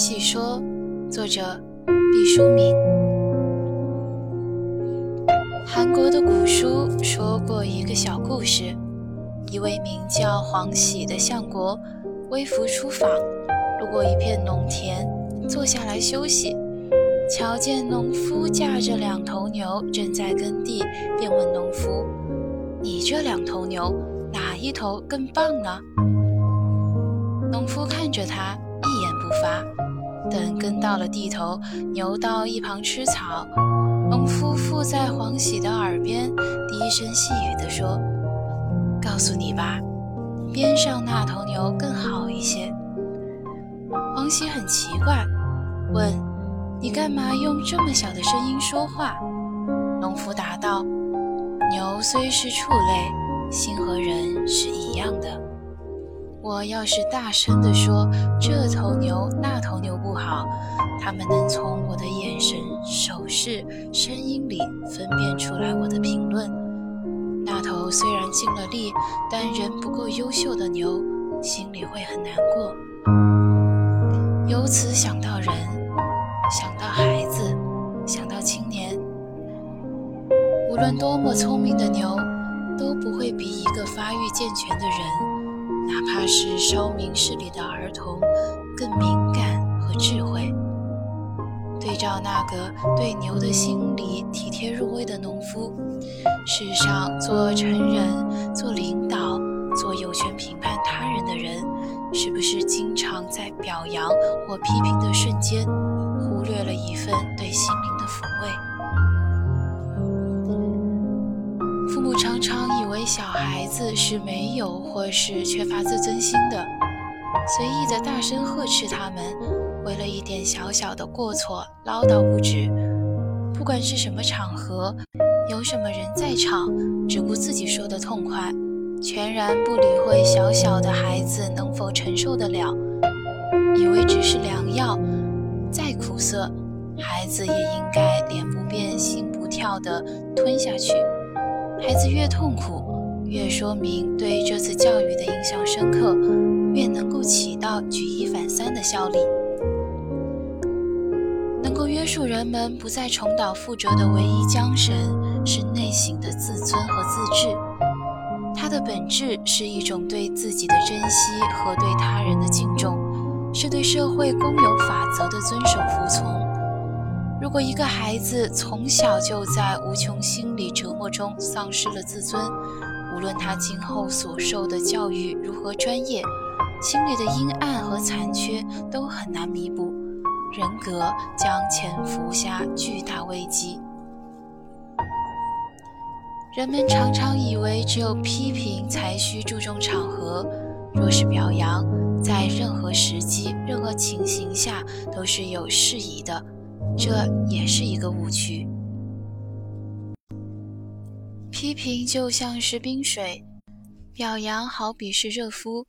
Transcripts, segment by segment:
细说，作者毕淑敏。韩国的古书说过一个小故事：一位名叫黄喜的相国，微服出访，路过一片农田，坐下来休息，瞧见农夫驾着两头牛正在耕地，便问农夫：“你这两头牛，哪一头更棒呢？”农夫看着他。一言不发，等跟到了地头，牛到一旁吃草，农夫附在黄喜的耳边低声细语地说：“告诉你吧，边上那头牛更好一些。”黄喜很奇怪，问：“你干嘛用这么小的声音说话？”农夫答道：“牛虽是畜类，心和。”我要是大声地说这头牛那头牛不好，他们能从我的眼神、手势、声音里分辨出来我的评论。那头虽然尽了力，但人不够优秀的牛，心里会很难过。由此想到人，想到孩子，想到青年。无论多么聪明的牛，都不会比一个发育健全的人。哪怕是稍明事理的儿童，更敏感和智慧。对照那个对牛的心理体贴入微的农夫，世上做成人、做领导、做有权评判他人的人，是不是经常在表扬或批评的瞬间，忽略了一份小孩子是没有或是缺乏自尊心的，随意的大声呵斥他们，为了一点小小的过错唠叨不止。不管是什么场合，有什么人在场，只顾自己说的痛快，全然不理会小小的孩子能否承受得了，以为只是良药，再苦涩，孩子也应该脸不变心不跳的吞下去。孩子越痛苦，越说明对这次教育的印象深刻，越能够起到举一反三的效力。能够约束人们不再重蹈覆辙的唯一缰绳，是内心的自尊和自治。它的本质是一种对自己的珍惜和对他人的敬重，是对社会公有法则的遵守服从。如果一个孩子从小就在无穷心理折磨中丧失了自尊，无论他今后所受的教育如何专业，心里的阴暗和残缺都很难弥补，人格将潜伏下巨大危机。人们常常以为只有批评才需注重场合，若是表扬，在任何时机、任何情形下都是有适宜的。这也是一个误区。批评就像是冰水，表扬好比是热敷，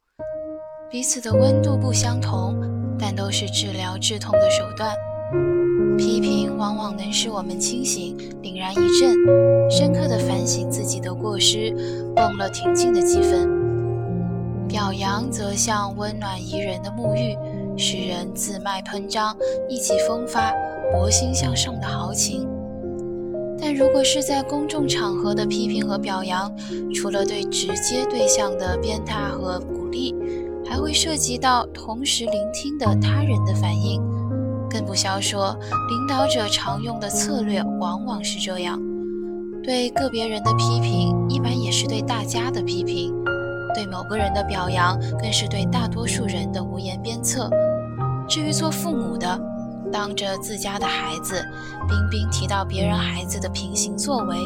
彼此的温度不相同，但都是治疗治痛的手段。批评往往能使我们清醒，凛然一震，深刻的反省自己的过失，蹦了挺进的几分；表扬则像温暖宜人的沐浴，使人自脉喷张，意气风发。博心向上的豪情，但如果是在公众场合的批评和表扬，除了对直接对象的鞭挞和鼓励，还会涉及到同时聆听的他人的反应。更不消说，领导者常用的策略往往是这样：对个别人的批评，一般也是对大家的批评；对某个人的表扬，更是对大多数人的无言鞭策。至于做父母的，当着自家的孩子，彬彬提到别人孩子的品行作为，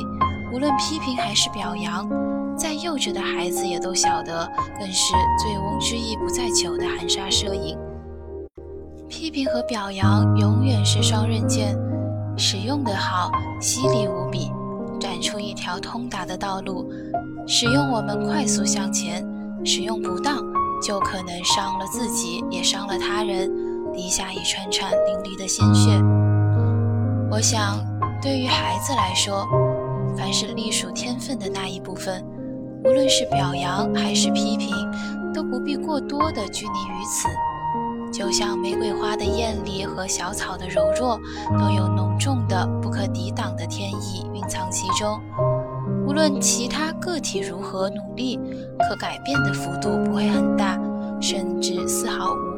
无论批评还是表扬，再幼稚的孩子也都晓得，更是醉翁之意不在酒的含沙射影。批评和表扬永远是双刃剑，使用的好，犀利无比，断出一条通达的道路，使用我们快速向前；使用不当，就可能伤了自己，也伤了他人。滴下一串串淋漓的鲜血。我想，对于孩子来说，凡是隶属天分的那一部分，无论是表扬还是批评，都不必过多的拘泥于此。就像玫瑰花的艳丽和小草的柔弱，都有浓重的不可抵挡的天意蕴藏其中。无论其他个体如何努力，可改变的幅度不会很大，甚至丝毫无。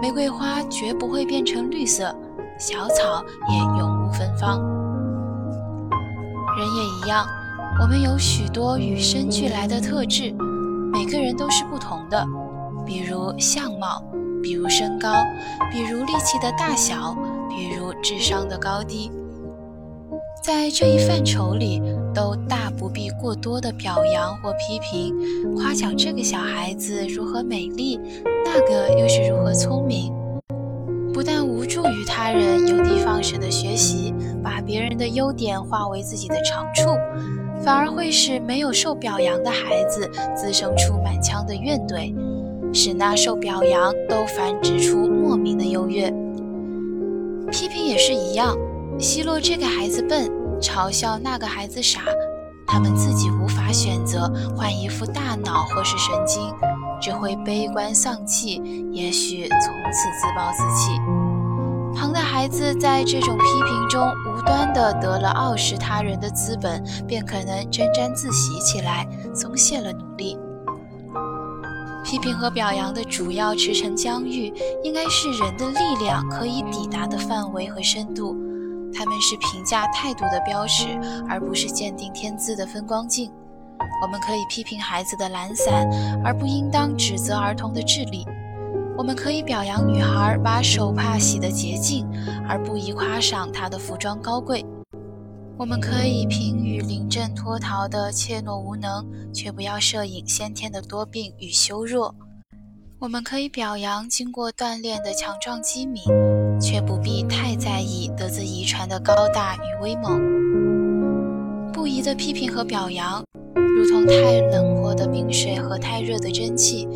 玫瑰花绝不会变成绿色，小草也永无芬芳。人也一样，我们有许多与生俱来的特质，每个人都是不同的，比如相貌，比如身高，比如力气的大小，比如智商的高低。在这一范畴里，都大不必过多的表扬或批评，夸奖这个小孩子如何美丽，那个又是如何聪有的放矢的学习，把别人的优点化为自己的长处，反而会使没有受表扬的孩子滋生出满腔的怨怼，使那受表扬都繁殖出莫名的优越。批评也是一样。奚落这个孩子笨，嘲笑那个孩子傻，他们自己无法选择换一副大脑或是神经，只会悲观丧气，也许从此自暴自弃。旁的孩子在这种批评中无端地得了傲视他人的资本，便可能沾沾自喜起来，松懈了努力。批评和表扬的主要驰骋疆域，应该是人的力量可以抵达的范围和深度。他们是评价态度的标尺，而不是鉴定天资的分光镜。我们可以批评孩子的懒散，而不应当指责儿童的智力。我们可以表扬女孩把手帕洗得洁净，而不宜夸赏她的服装高贵。我们可以评语临阵脱逃的怯懦无能，却不要摄影先天的多病与羞弱。我们可以表扬经过锻炼的强壮机敏，却不必太在意得自遗传的高大与威猛。不宜的批评和表扬，如同太冷或的冰水和太热的蒸汽，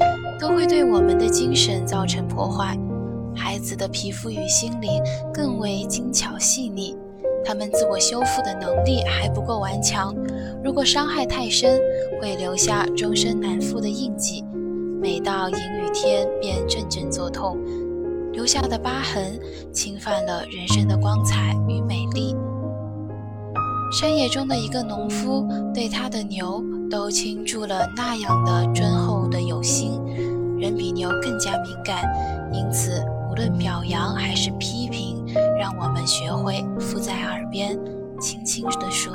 都会对我们的精神造成破坏。孩子的皮肤与心灵更为精巧细腻，他们自我修复的能力还不够顽强。如果伤害太深，会留下终身难复的印记。每到阴雨天，便阵阵作痛，留下的疤痕侵犯了人生的光彩与美丽。山野中的一个农夫对他的牛都倾注了那样的敦厚的有心，人比牛更加敏感，因此无论表扬还是批评，让我们学会附在耳边，轻轻地说。